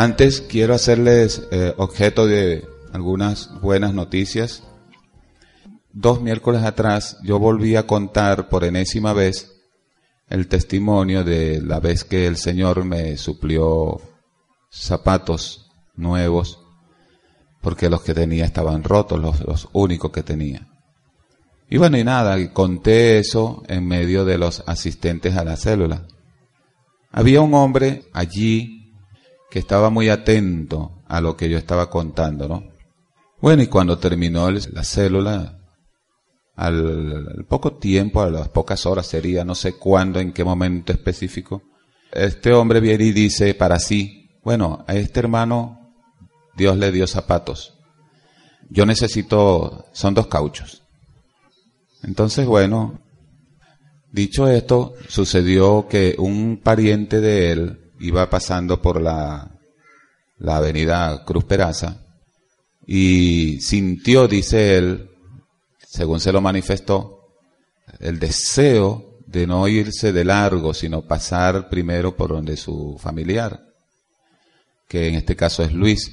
Antes quiero hacerles eh, objeto de algunas buenas noticias. Dos miércoles atrás yo volví a contar por enésima vez el testimonio de la vez que el Señor me suplió zapatos nuevos porque los que tenía estaban rotos, los, los únicos que tenía. Y bueno, y nada, conté eso en medio de los asistentes a la célula. Había un hombre allí que estaba muy atento a lo que yo estaba contando, ¿no? Bueno, y cuando terminó la célula, al, poco tiempo, a las pocas horas sería, no sé cuándo, en qué momento específico, este hombre viene y dice para sí, bueno, a este hermano Dios le dio zapatos. Yo necesito, son dos cauchos. Entonces, bueno, dicho esto, sucedió que un pariente de él iba pasando por la, la avenida Cruz Peraza y sintió, dice él, según se lo manifestó, el deseo de no irse de largo, sino pasar primero por donde su familiar, que en este caso es Luis.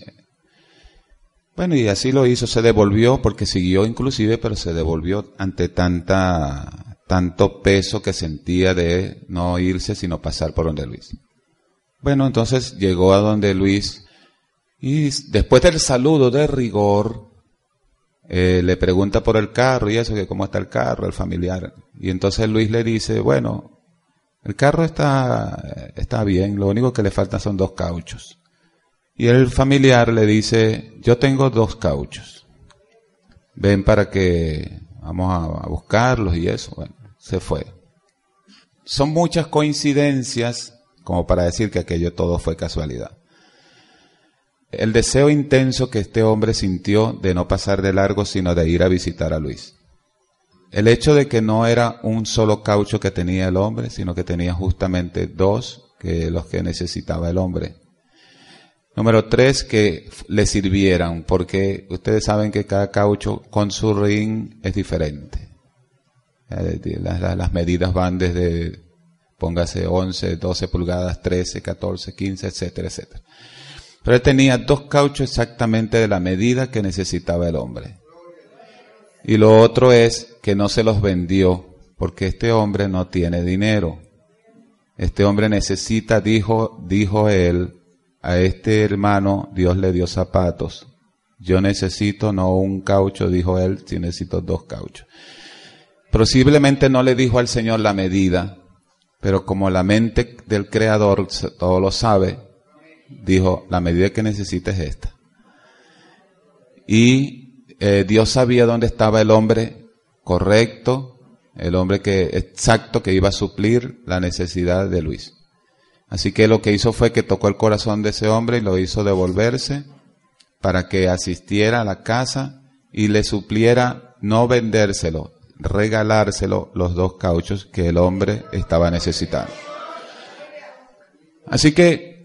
Bueno, y así lo hizo, se devolvió, porque siguió inclusive, pero se devolvió ante tanta, tanto peso que sentía de no irse, sino pasar por donde Luis. Bueno, entonces llegó a donde Luis, y después del saludo de rigor, eh, le pregunta por el carro y eso, que cómo está el carro, el familiar. Y entonces Luis le dice, bueno, el carro está, está bien, lo único que le faltan son dos cauchos. Y el familiar le dice, yo tengo dos cauchos. Ven para que vamos a, a buscarlos y eso. Bueno, se fue. Son muchas coincidencias como para decir que aquello todo fue casualidad el deseo intenso que este hombre sintió de no pasar de largo, sino de ir a visitar a Luis. El hecho de que no era un solo caucho que tenía el hombre, sino que tenía justamente dos, que los que necesitaba el hombre. Número tres, que le sirvieran, porque ustedes saben que cada caucho con su ring es diferente. Eh, las, medidas van desde, póngase 11, 12 pulgadas, 13, 14, 15, etcétera, etcétera. Pero él tenía dos cauchos exactamente de la medida que necesitaba el hombre. Y lo otro es que no se los vendió, porque este hombre no tiene dinero. Este hombre necesita, dijo, dijo él, a este hermano Dios le dio zapatos. Yo necesito no un caucho, dijo él, si necesito dos cauchos. Posiblemente no le dijo al Señor la medida, pero como la mente del Creador todo lo sabe, dijo, la medida que necesites es esta. Y eh, Dios sabía dónde estaba el hombre correcto, el hombre que exacto que iba a suplir la necesidad de Luis. Así que lo que hizo fue que tocó el corazón de ese hombre y lo hizo devolverse para que asistiera a la casa y le supliera no vendérselo, regalárselo los dos cauchos que el hombre estaba necesitando. Así que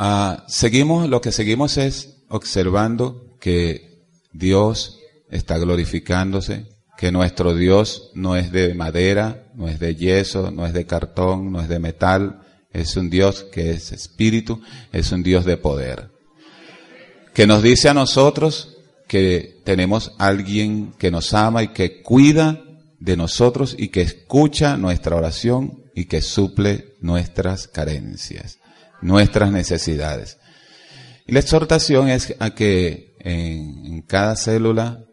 Ah, seguimos, lo que seguimos es observando que Dios está glorificándose, que nuestro Dios no es de madera, no es de yeso, no es de cartón, no es de metal, es un Dios que es espíritu, es un Dios de poder. Que nos dice a nosotros que tenemos alguien que nos ama y que cuida de nosotros y que escucha nuestra oración y que suple nuestras carencias nuestras necesidades. Y la exhortación es a que en, cada célula,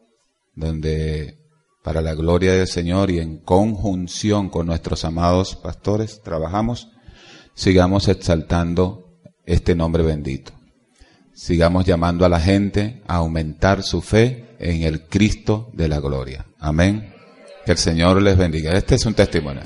donde para la gloria del Señor y en conjunción con nuestros amados pastores trabajamos, sigamos exaltando este nombre bendito. Sigamos llamando a la gente a aumentar su fe en el Cristo de la gloria. Amén. Que el Señor les bendiga. Este es un testimonio.